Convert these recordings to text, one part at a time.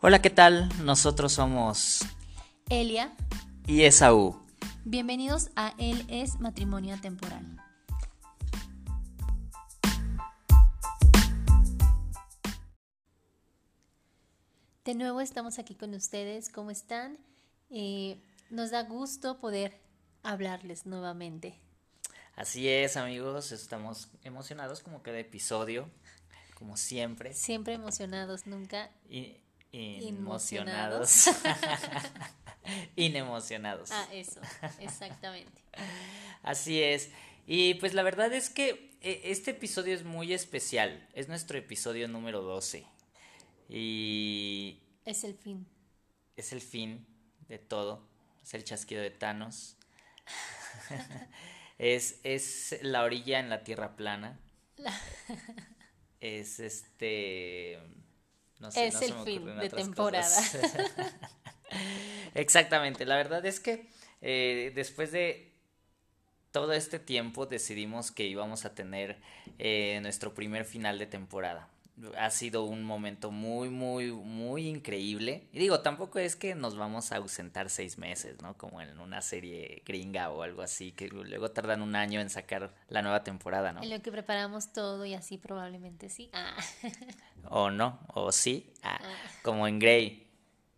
Hola, ¿qué tal? Nosotros somos Elia. y Esaú. Bienvenidos a Él es Matrimonio Temporal. De nuevo estamos aquí con ustedes. ¿Cómo están? Eh, nos da gusto poder hablarles nuevamente. Así es, amigos, estamos emocionados como cada episodio, como siempre. Siempre emocionados, nunca Y, emocionados. Inemocionados. Ah, eso, exactamente. Así es. Y pues la verdad es que eh, este episodio es muy especial. Es nuestro episodio número 12. Y Es el fin. es el fin de todo. Es el chasquido de Thanos. es, es la orilla en la tierra plana. Es este. No sé, Es no se el me fin de temporada. Exactamente. La verdad es que eh, después de todo este tiempo decidimos que íbamos a tener eh, nuestro primer final de temporada. Ha sido un momento muy, muy, muy increíble. Y digo, tampoco es que nos vamos a ausentar seis meses, ¿no? Como en una serie gringa o algo así, que luego tardan un año en sacar la nueva temporada, ¿no? En lo que preparamos todo y así probablemente sí. Ah. O no, o sí, ah, como en Grey,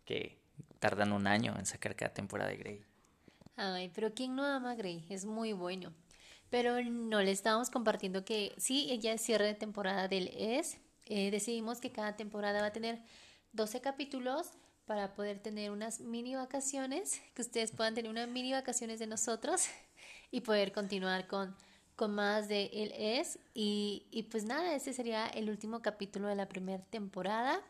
que tardan un año en sacar cada temporada de Grey. Ay, pero ¿quién no ama a Grey? Es muy bueno. Pero no, le estábamos compartiendo que sí, ya es cierre de temporada del ES. Eh, decidimos que cada temporada va a tener 12 capítulos para poder tener unas mini vacaciones, que ustedes puedan tener unas mini vacaciones de nosotros y poder continuar con, con más de el ES. Y, y pues nada, este sería el último capítulo de la primera temporada.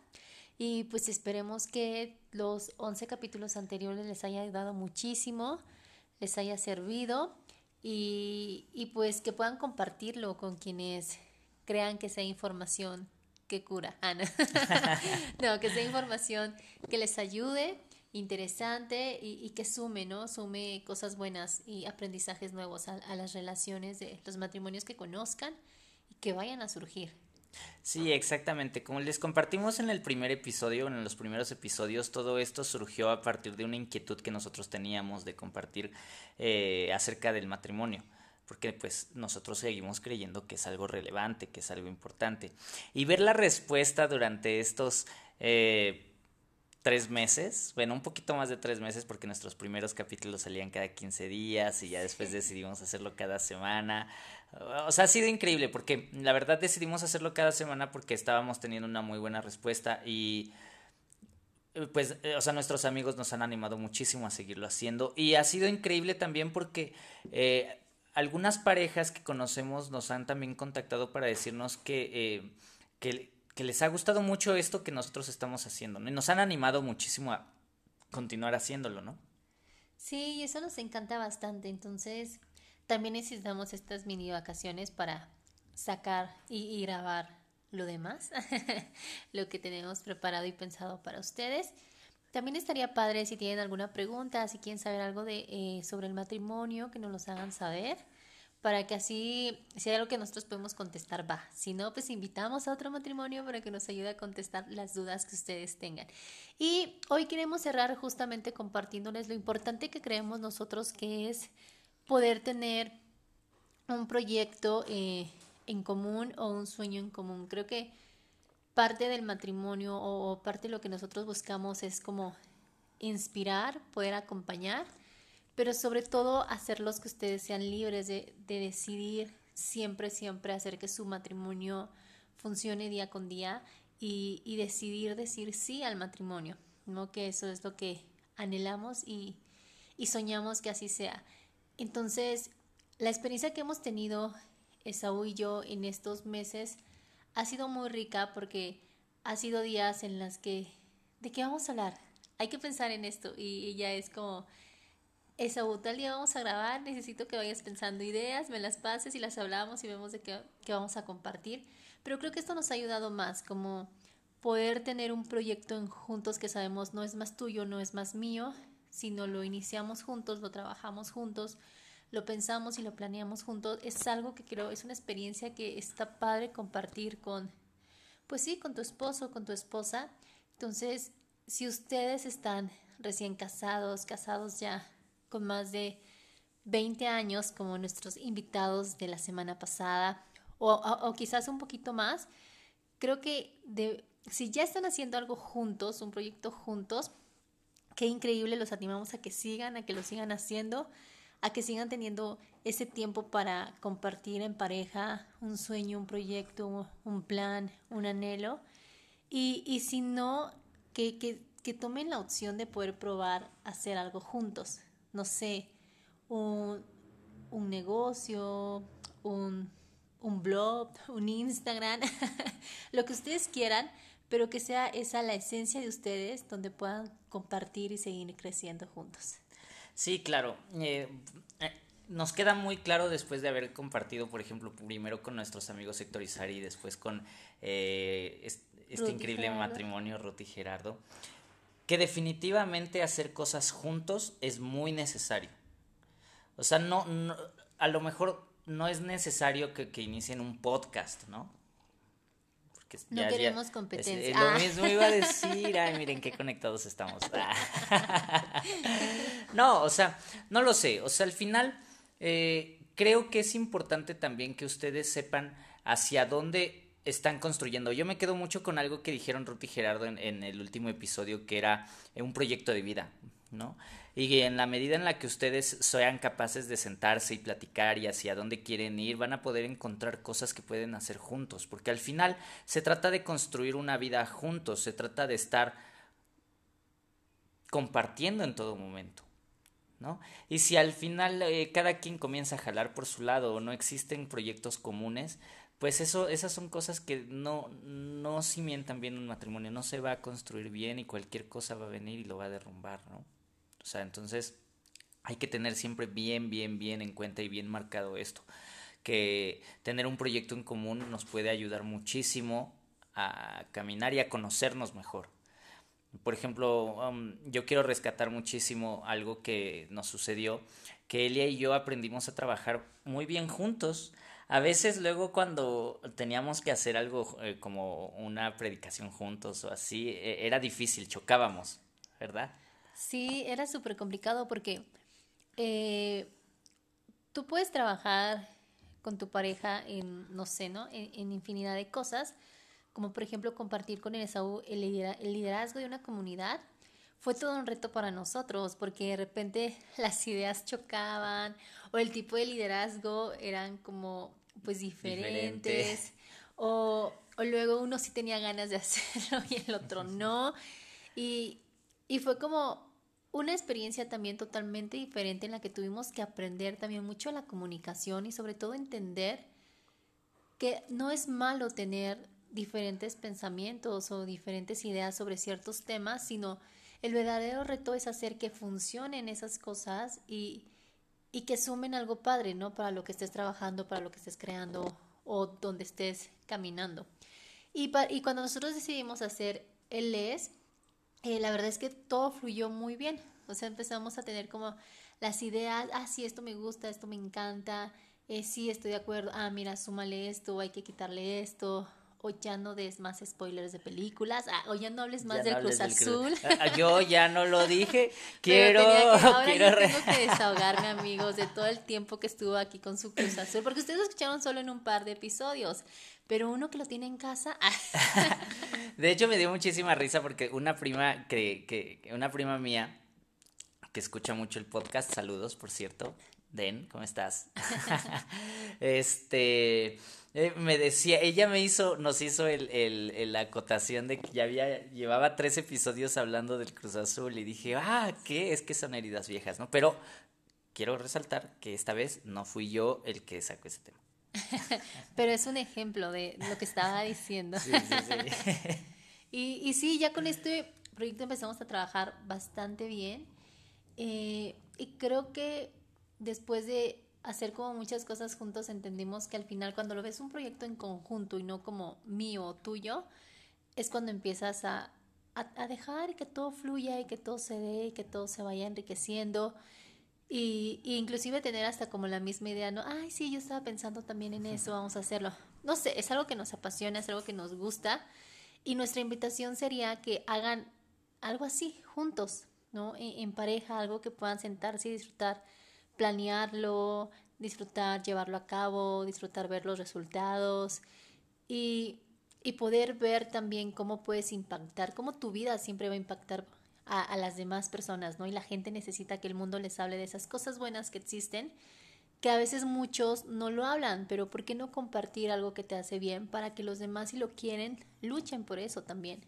Y pues esperemos que los 11 capítulos anteriores les haya ayudado muchísimo, les haya servido y, y pues que puedan compartirlo con quienes crean que sea información que cura. Ah, no. Que sea información que les ayude, interesante y, que sume, ¿no? Sume cosas buenas y aprendizajes nuevos a, a las relaciones de los matrimonios que conozcan y que vayan a surgir. Sí, exactamente. Como les compartimos en el primer episodio, en los primeros episodios, todo esto surgió a partir de una inquietud que nosotros teníamos de compartir eh, acerca del matrimonio. Porque pues nosotros seguimos creyendo que es algo relevante, que es algo importante. Y ver la respuesta durante estos eh, tres meses, bueno, un poquito más de tres meses, porque nuestros primeros capítulos salían cada 15 días y ya después decidimos hacerlo cada semana. O sea, ha sido increíble porque la verdad decidimos hacerlo cada semana porque estábamos teniendo una muy buena respuesta y eh, pues, eh, o sea, nuestros amigos nos han animado muchísimo a seguirlo haciendo y ha sido increíble también porque eh, algunas parejas que conocemos nos han también contactado para decirnos que, eh, que, que les ha gustado mucho esto que nosotros estamos haciendo, ¿no? Y nos han animado muchísimo a continuar haciéndolo, ¿no? Sí, eso nos encanta bastante. Entonces, también necesitamos estas mini vacaciones para sacar y grabar lo demás, lo que tenemos preparado y pensado para ustedes. También estaría padre si tienen alguna pregunta, si quieren saber algo de, eh, sobre el matrimonio, que nos los hagan saber, para que así, si hay algo que nosotros podemos contestar, va. Si no, pues invitamos a otro matrimonio para que nos ayude a contestar las dudas que ustedes tengan. Y hoy queremos cerrar justamente compartiéndoles lo importante que creemos nosotros que es poder tener un proyecto eh, en común o un sueño en común. Creo que parte del matrimonio o, parte de lo que nosotros buscamos es como inspirar, poder acompañar, pero sobre todo hacerlos que ustedes sean libres de, de decidir siempre, siempre hacer que su matrimonio funcione día con día y, y decidir decir sí al matrimonio, ¿no? Que eso es lo que anhelamos y, y soñamos que así sea. Entonces, la experiencia que hemos tenido Esaú y yo en estos meses ha sido muy rica porque ha sido días en las que, ¿de qué vamos a hablar? Hay que pensar en esto y, ya es como, Esaú, tal día vamos a grabar, necesito que vayas pensando ideas, me las pases y las hablamos y vemos de qué, qué vamos a compartir. Pero creo que esto nos ha ayudado más, como poder tener un proyecto en juntos que sabemos no es más tuyo, no es más mío, sino lo iniciamos juntos, lo trabajamos juntos, lo pensamos y lo planeamos juntos, es algo que creo, es una experiencia que está padre compartir con, pues sí, con tu esposo, con tu esposa. Entonces, si ustedes están recién casados, casados ya con más de 20 años como nuestros invitados de la semana pasada o, quizás un poquito más, creo que si ya están haciendo algo juntos, un proyecto juntos, qué increíble, los animamos a que sigan, a que lo sigan haciendo, a que sigan teniendo ese tiempo para compartir en pareja un sueño, un proyecto, un plan, un anhelo. Y, y si no, que, que, que tomen la opción de poder probar hacer algo juntos. No sé, un, un negocio, un, un blog, un Instagram, lo que ustedes quieran, pero que sea esa la esencia de ustedes donde puedan compartir y seguir creciendo juntos. Sí, claro. Eh, eh, nos queda muy claro después de haber compartido, por ejemplo, primero con nuestros amigos Héctor y y después con eh, este, increíble matrimonio, Ruth y Gerardo, que definitivamente hacer cosas juntos es muy necesario. O sea, no, a lo mejor no es necesario que, inicien un podcast, ¿no? No queremos competencia. lo ah. mismo iba a decir, ay, miren qué conectados estamos. no, o sea, no lo sé. O sea, al final eh, creo que es importante también que ustedes sepan hacia dónde están construyendo. Yo me quedo mucho con algo que dijeron Ruth y Gerardo en, en el último episodio, que era un proyecto de vida, ¿no? y en la medida en la que ustedes sean capaces de sentarse y platicar y hacia dónde quieren ir, van a poder encontrar cosas que pueden hacer juntos, porque al final se trata de construir una vida juntos, se trata de estar compartiendo en todo momento. ¿No? Y si al final eh, cada quien comienza a jalar por su lado o no existen proyectos comunes, pues eso, esas son cosas que no, no cimientan bien un matrimonio, no se va a construir bien y cualquier cosa va a venir y lo va a derrumbar, ¿no? O sea, entonces hay que tener siempre bien, bien, bien en cuenta y bien marcado esto, que tener un proyecto en común nos puede ayudar muchísimo a caminar y a conocernos mejor. Por ejemplo, um, yo quiero rescatar muchísimo algo que nos sucedió, que Elia y yo aprendimos a trabajar muy bien juntos. A veces luego cuando teníamos que hacer algo eh, como una predicación juntos o así, e, era difícil, chocábamos, ¿verdad? Sí, era súper complicado porque eh, tú puedes trabajar con tu pareja en, no sé, ¿no? En, infinidad de cosas, como por ejemplo compartir con el Esaú el, liderazgo de una comunidad. Fue todo un reto para nosotros porque de repente las ideas chocaban o el tipo de liderazgo eran como pues diferentes o, o, luego uno sí tenía ganas de hacerlo y el otro no y, y fue como una experiencia también totalmente diferente en la que tuvimos que aprender también mucho la comunicación y sobre todo entender que no es malo tener diferentes pensamientos o diferentes ideas sobre ciertos temas, sino el verdadero reto es hacer que funcionen esas cosas y, y que sumen algo padre, ¿no? Para lo que estés trabajando, para lo que estés creando o donde estés caminando. Y, y cuando nosotros decidimos hacer el LES, eh, la verdad es que todo fluyó muy bien. O sea, empezamos a tener como las ideas, ah, sí, esto me gusta, esto me encanta, eh, sí, estoy de acuerdo, ah, mira, súmale esto, hay que quitarle esto, o ya no des más spoilers de películas, ah, o ya no hables más del Cruz Azul. Ah, yo ya no lo dije, quiero, quiero tengo que desahogarme, amigos, de todo el tiempo que estuvo aquí con su Cruz Azul, porque ustedes lo escucharon solo en un par de episodios, pero uno que lo tiene en casa. de hecho, me dio muchísima risa porque una prima que, que una prima mía que escucha mucho el podcast, saludos, por cierto. Den, ¿cómo estás? este, eh, me decía, ella me hizo, nos hizo el, el, la acotación de que ya había, llevaba tres episodios hablando del Cruz Azul y dije, ah, ¿qué? Es que son heridas viejas, ¿no? Pero quiero resaltar que esta vez no fui yo el que sacó ese tema. Pero es un ejemplo de lo que estaba diciendo. Sí, sí, sí. y, y sí, ya con este proyecto empezamos a trabajar bastante bien. Eh, y creo que después de hacer como muchas cosas juntos, entendimos que al final cuando lo ves un proyecto en conjunto y no como mío o tuyo, es cuando empiezas a, a, dejar que todo fluya y que todo se dé y que todo se vaya enriqueciendo. Y, y, inclusive tener hasta como la misma idea, ¿no? Ay, sí, yo estaba pensando también en eso, vamos a hacerlo. No sé, es algo que nos apasiona, es algo que nos gusta. Y nuestra invitación sería que hagan algo así, juntos, ¿no? En, pareja, algo que puedan sentarse y disfrutar, planearlo, disfrutar, llevarlo a cabo, disfrutar ver los resultados y, y poder ver también cómo puedes impactar, cómo tu vida siempre va a impactar a, a, las demás personas, ¿no? Y la gente necesita que el mundo les hable de esas cosas buenas que existen, que a veces muchos no lo hablan, pero ¿por qué no compartir algo que te hace bien para que los demás, si lo quieren, luchen por eso también?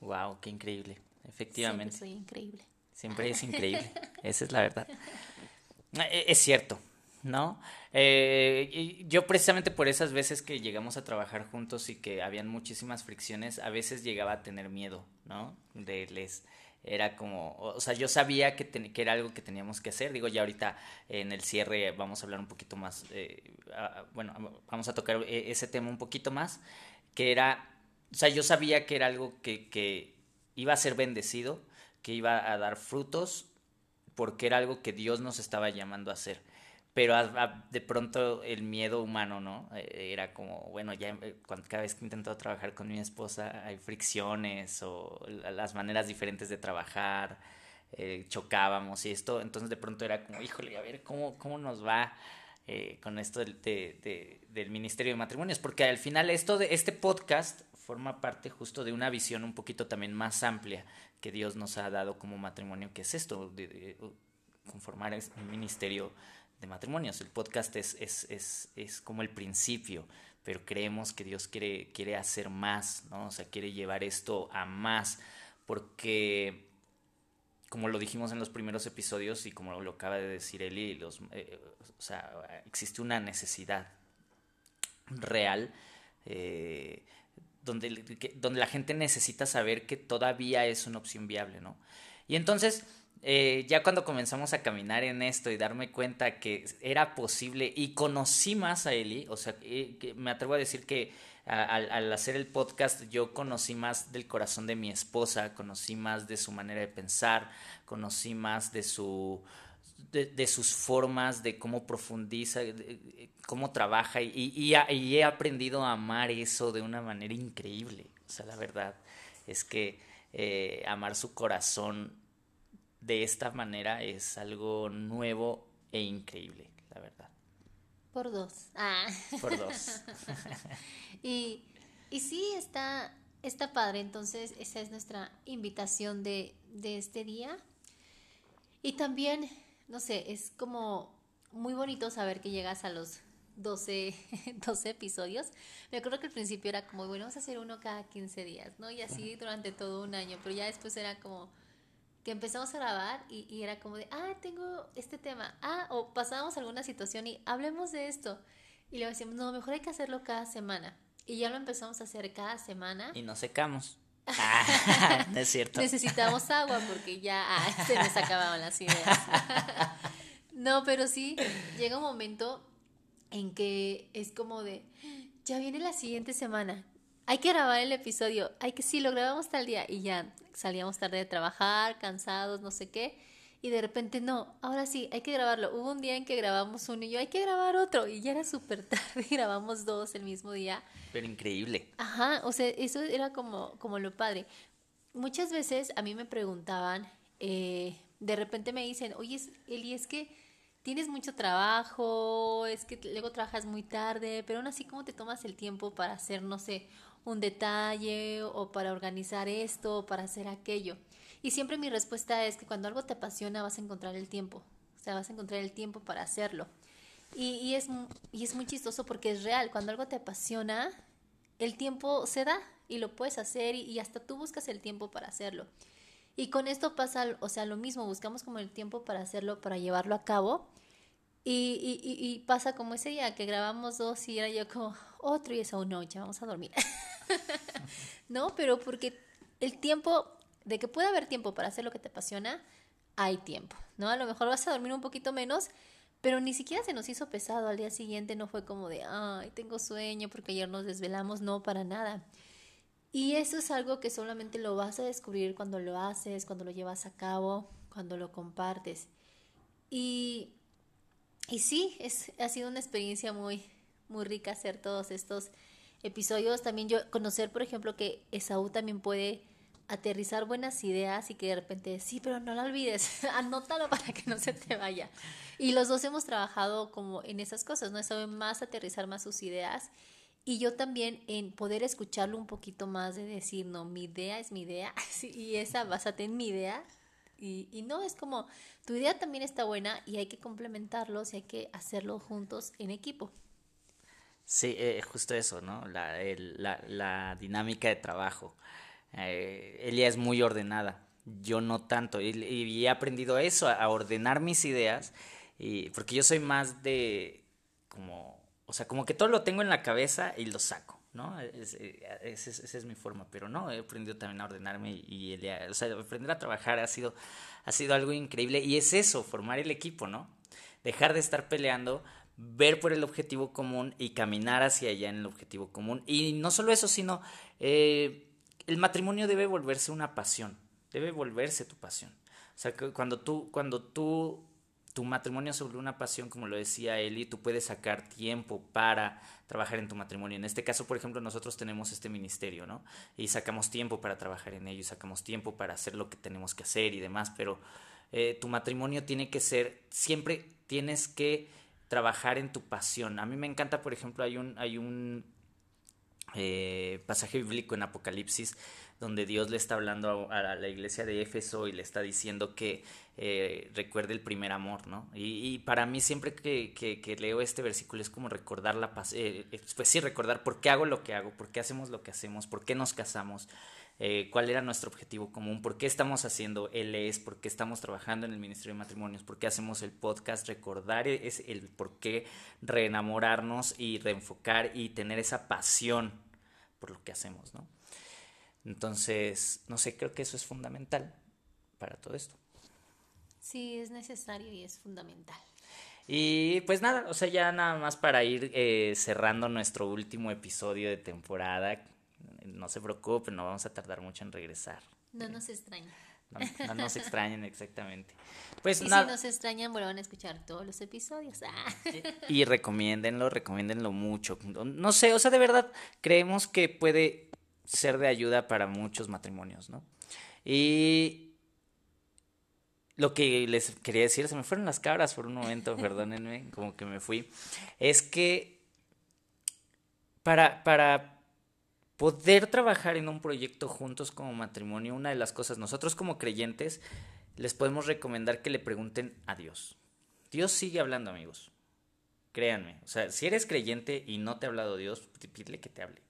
Wow, qué increíble. Efectivamente. Siempre soy increíble. Siempre es increíble. Esa es la verdad. E, es cierto, ¿no? Eh, yo precisamente por esas veces que llegamos a trabajar juntos y que habían muchísimas fricciones, a veces llegaba a tener miedo, ¿no? De les era como, o sea, yo sabía que, que era algo que teníamos que hacer. Digo, ya ahorita en el cierre vamos a hablar un poquito más, eh, bueno, vamos a tocar e, ese tema un poquito más, que era o sea, yo sabía que era algo que, que iba a ser bendecido, que iba a dar frutos, porque era algo que Dios nos estaba llamando a hacer. Pero de pronto el miedo humano, ¿no? Eh, era como, bueno, ya eh, cuando, cada vez que intento trabajar con mi esposa hay fricciones o las maneras diferentes de trabajar, eh, chocábamos y esto, entonces de pronto era como, híjole, a ver cómo, cómo nos va con esto del, del Ministerio de Matrimonios, porque al final esto de este podcast forma parte justo de una visión un poquito también más amplia que Dios nos ha dado como matrimonio, que es esto, de, conformar un ministerio de matrimonios. El podcast es, es, es, es, como el principio, pero creemos que Dios quiere, quiere hacer más, ¿no? O sea, quiere llevar esto a más, porque como lo dijimos en los primeros episodios y como lo acaba de decir Eli, los, eh, o sea, existe una necesidad real eh, donde, donde la gente necesita saber que todavía es una opción viable, ¿no? Y entonces, eh, ya cuando comenzamos a caminar en esto y darme cuenta que era posible y conocí más a Eli, o sea, eh, me atrevo a decir que al, hacer el podcast yo conocí más del corazón de mi esposa, conocí más de su manera de pensar, conocí más de su de, sus formas, de cómo profundiza, cómo trabaja y, y, he aprendido a amar eso de una manera increíble. O sea, la verdad es que eh, amar su corazón de esta manera es algo nuevo e increíble, la verdad. Por dos. Ah. Por dos. y, y sí, está, está padre. Entonces, esa es nuestra invitación de, de este día. Y también no sé, es como muy bonito saber que llegas a los 12, 12 episodios. Me acuerdo que al principio era como, bueno, vamos a hacer uno cada 15 días, ¿no? Y así durante todo un año, pero ya después era como que empezamos a grabar y, era como de, ah, tengo este tema, ah, o pasábamos alguna situación y hablemos de esto. Y le decíamos, no, mejor hay que hacerlo cada semana. Y ya lo empezamos a hacer cada semana. Y nos secamos. Ah, es cierto. Necesitamos agua porque ya ah, se nos acababan las ideas. no, pero sí, llega un momento en que es como de, ya viene la siguiente semana, hay que grabar el episodio, hay que, sí, lo grabamos tal día y ya salíamos tarde de trabajar, cansados, no sé qué y de repente no, ahora sí, hay que grabarlo. Hubo un día en que grabamos uno y yo, hay que grabar otro y ya era súper tarde y grabamos dos el mismo día. Pero increíble. Ajá, o sea, eso era como, como lo padre. Muchas veces a mí me preguntaban, eh, de repente me dicen, oye, Eli, es que tienes mucho trabajo, es que luego trabajas muy tarde, pero aún así, ¿cómo te tomas el tiempo para hacer, no sé, un detalle o para organizar esto o para hacer aquello? Y siempre mi respuesta es que cuando algo te apasiona vas a encontrar el tiempo, o sea, vas a encontrar el tiempo para hacerlo. Y, y, es, y es muy chistoso porque es real, cuando algo te apasiona, el tiempo se da y lo puedes hacer y, hasta tú buscas el tiempo para hacerlo. Y con esto pasa, o sea, lo mismo, buscamos como el tiempo para hacerlo, para llevarlo a cabo. Y, y, y, pasa como ese día que grabamos dos y era yo como otro y es aún no, ya vamos a dormir. no, pero porque el tiempo de que puede haber tiempo para hacer lo que te apasiona, hay tiempo, ¿no? A lo mejor vas a dormir un poquito menos, pero ni siquiera se nos hizo pesado al día siguiente, no fue como de, ay, tengo sueño porque ayer nos desvelamos, no, para nada. Y eso es algo que solamente lo vas a descubrir cuando lo haces, cuando lo llevas a cabo, cuando lo compartes. Y, y sí, es, ha sido una experiencia muy, muy rica hacer todos estos episodios. También yo conocer, por ejemplo, que Esaú también puede aterrizar buenas ideas y que de repente, sí, pero no la olvides, anótalo para que no se te vaya. Y los dos hemos trabajado como en esas cosas, ¿no? Saben más aterrizar más sus ideas y yo también en poder escucharlo un poquito más de decir, no, mi idea es mi idea y esa básate en mi idea. Y, y no, es como, tu idea también está buena y hay que complementarlos y hay que hacerlo juntos en equipo. Sí, eh, justo eso, ¿no? La, el, la, la, dinámica de trabajo. Eh, Elia es muy ordenada, yo no tanto. Y, he aprendido eso, a, ordenar mis ideas, y, porque yo soy más de como, o sea, como que todo lo tengo en la cabeza y lo saco. ¿no? Es, eh, es, es, esa es mi forma, pero no, he aprendido también a ordenarme y, y o sea, aprender a trabajar ha sido, ha sido algo increíble y es eso, formar el equipo, ¿no? Dejar de estar peleando, ver por el objetivo común y caminar hacia allá en el objetivo común. Y no solo eso, sino eh, el matrimonio debe volverse una pasión, debe volverse tu pasión. O sea, que cuando tú, cuando tú, tu matrimonio vuelve una pasión, como lo decía Eli, tú puedes sacar tiempo para trabajar en tu matrimonio. En este caso, por ejemplo, nosotros tenemos este ministerio, ¿no? Y sacamos tiempo para trabajar en ello y sacamos tiempo para hacer lo que tenemos que hacer y demás, pero eh, tu matrimonio tiene que ser, siempre tienes que trabajar en tu pasión. A mí me encanta, por ejemplo, hay un, hay un eh, pasaje bíblico en Apocalipsis donde Dios le está hablando a, la iglesia de Éfeso y le está diciendo que eh, recuerde el primer amor, ¿no? Y, para mí siempre que, que, leo este versículo es como recordar la paz, eh, pues sí, recordar por qué hago lo que hago, por qué hacemos lo que hacemos, por qué nos casamos, eh, cuál era nuestro objetivo común, por qué estamos haciendo LS, por qué estamos trabajando en el Ministerio de Matrimonios, por qué hacemos el podcast, recordar es el por qué reenamorarnos y reenfocar y tener esa pasión por lo que hacemos, ¿no? Entonces, no sé, creo que eso es fundamental para todo esto. Sí, es necesario y es fundamental. Y pues nada, o sea, ya nada más para ir eh, cerrando nuestro último episodio de temporada, no se preocupen, no vamos a tardar mucho en regresar. No nos extrañen. No, no nos extrañen exactamente. Pues y si nos extrañan, vuelvan a escuchar todos los episodios. Ah. Y recomiéndenlo, recomiéndenlo mucho. No sé, o sea, de verdad, creemos que puede ser de ayuda para muchos matrimonios, ¿no? Y lo que les quería decir, se me fueron las cabras por un momento, perdónenme, como que me fui, es que para, para poder trabajar en un proyecto juntos como matrimonio, una de las cosas, nosotros como creyentes, les podemos recomendar que le pregunten a Dios. Dios sigue hablando, amigos. Créanme. O sea, si eres creyente y no te ha hablado Dios, pídele que te hable.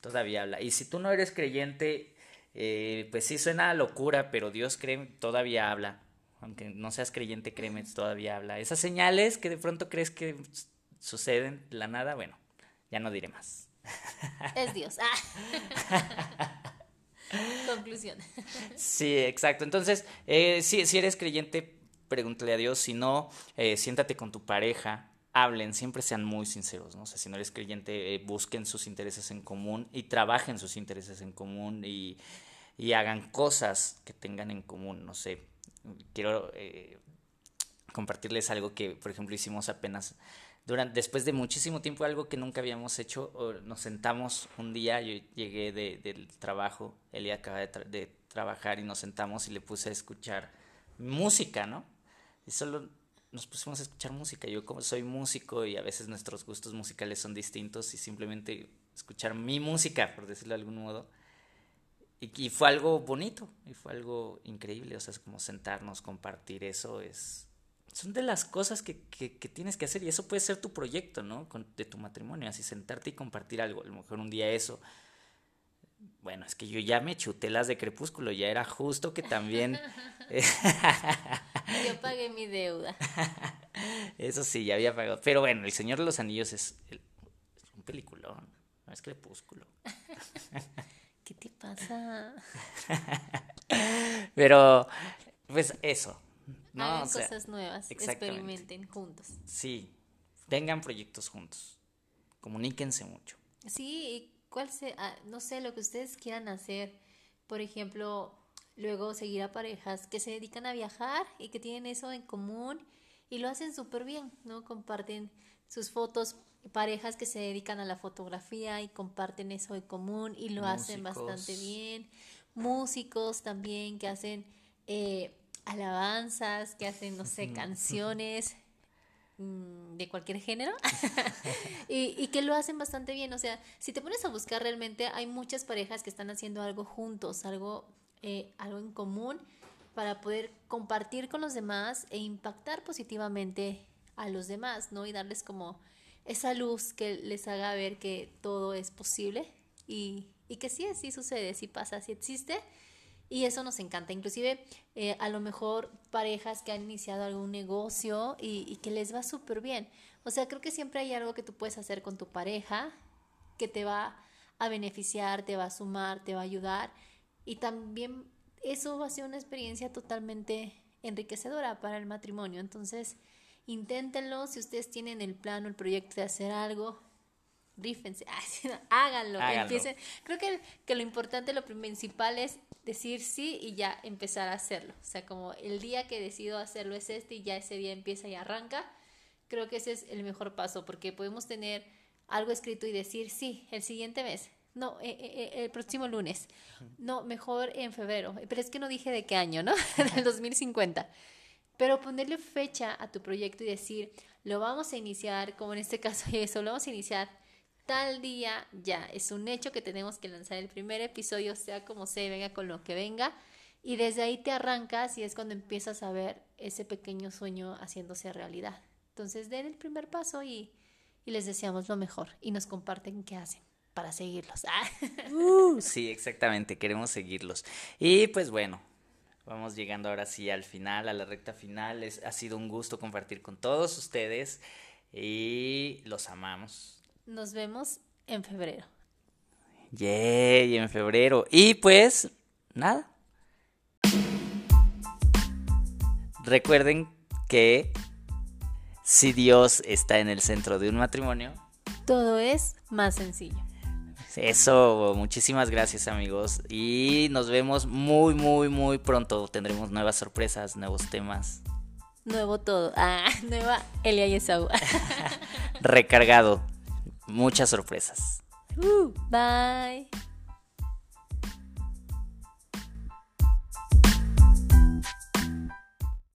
Todavía habla. Y si tú no eres creyente, eh, pues sí suena a locura, pero Dios cree, todavía habla. Aunque no seas creyente, créeme, todavía habla. Esas señales que de pronto crees que suceden de la nada, bueno, ya no diré más. Es Dios. Ah. Conclusión. Sí, exacto. Entonces, eh, si, si, eres creyente, pregúntale a Dios. Si no, eh, siéntate con tu pareja, hablen, siempre sean muy sinceros, ¿no? O sea, si no eres creyente, eh, busquen sus intereses en común y trabajen sus intereses en común y, y hagan cosas que tengan en común. No sé, quiero compartirles algo que, por ejemplo, hicimos apenas durante, después de muchísimo tiempo, algo que nunca habíamos hecho, nos sentamos un día, yo llegué de, del trabajo, él acaba de, de, trabajar y nos sentamos y le puse a escuchar música, ¿no? Y solo nos pusimos a escuchar música. Yo como soy músico y a veces nuestros gustos musicales son distintos y simplemente escuchar mi música, por decirlo de algún modo. Y, y fue algo bonito y fue algo increíble, o sea, es como sentarnos, compartir eso, es, son de las cosas que, que, que, tienes que hacer y eso puede ser tu proyecto, ¿no? Con, de tu matrimonio, así sentarte y compartir algo, a lo mejor un día eso. Bueno, es que yo ya me chuté las de Crepúsculo, ya era justo que también... yo pagué mi deuda. Eso sí, ya había pagado. Pero bueno, El Señor de los Anillos es, es un peliculón, no es Crepúsculo. ¿Qué te pasa? Pero, pues eso, no, Hagan o sea, cosas nuevas, experimenten juntos. Sí, tengan proyectos juntos, comuníquense mucho. Sí, cuál se, ah, no sé, lo que ustedes quieran hacer, por ejemplo, luego seguir a parejas que se dedican a viajar y que tienen eso en común y lo hacen súper bien, ¿no? Comparten sus fotos, parejas que se dedican a la fotografía y comparten eso en común y lo Músicos. hacen bastante bien músicos también que hacen eh, alabanzas, que hacen, no sé, canciones mm, de cualquier género y, y, que lo hacen bastante bien. O sea, si te pones a buscar realmente, hay muchas parejas que están haciendo algo juntos, algo, eh, algo en común para poder compartir con los demás e impactar positivamente a los demás, ¿no? Y darles como esa luz que les haga ver que todo es posible y, y que sí, sí sucede, sí pasa, sí existe. Y eso nos encanta. Inclusive eh, a lo mejor parejas que han iniciado algún negocio y, y que les va súper bien. O sea, creo que siempre hay algo que tú puedes hacer con tu pareja que te va a beneficiar, te va a sumar, te va a ayudar. Y también eso va a ser una experiencia totalmente enriquecedora para el matrimonio. Entonces, inténtenlo. Si ustedes tienen el plan o el proyecto de hacer algo, rífense, háganlo, empiecen. Creo que, que lo importante, lo principal es decir sí y ya empezar a hacerlo. O sea, como el día que decido hacerlo es este y ya ese día empieza y arranca. Creo que ese es el mejor paso porque podemos tener algo escrito y decir sí, el siguiente mes. No, eh, eh, eh, el próximo lunes. No, mejor en febrero. Pero es que no dije de qué año, ¿no? Del 2050. Pero ponerle fecha a tu proyecto y decir, lo vamos a iniciar, como en este caso eso, lo vamos a iniciar tal día, ya, es un hecho que tenemos que lanzar el primer episodio, sea como sea, venga con lo que venga, y desde ahí te arrancas y es cuando empiezas a ver ese pequeño sueño haciéndose realidad. Entonces den el primer paso y, y les deseamos lo mejor y nos comparten qué hacen para seguirlos. Uh, sí, exactamente, queremos seguirlos. Y pues bueno, vamos llegando ahora sí al final, a la recta final. Ha sido un gusto compartir con todos ustedes y los amamos. Nos vemos en febrero. Yay, en febrero. Y pues, nada. Recuerden que si Dios está en el centro de un matrimonio, todo es más sencillo. Eso, muchísimas gracias amigos y nos vemos muy muy muy pronto. Tendremos nuevas sorpresas, nuevos temas. Nuevo todo. Ah, nueva Elia y Esaú. Recargado muchas sorpresas. Uh, bye.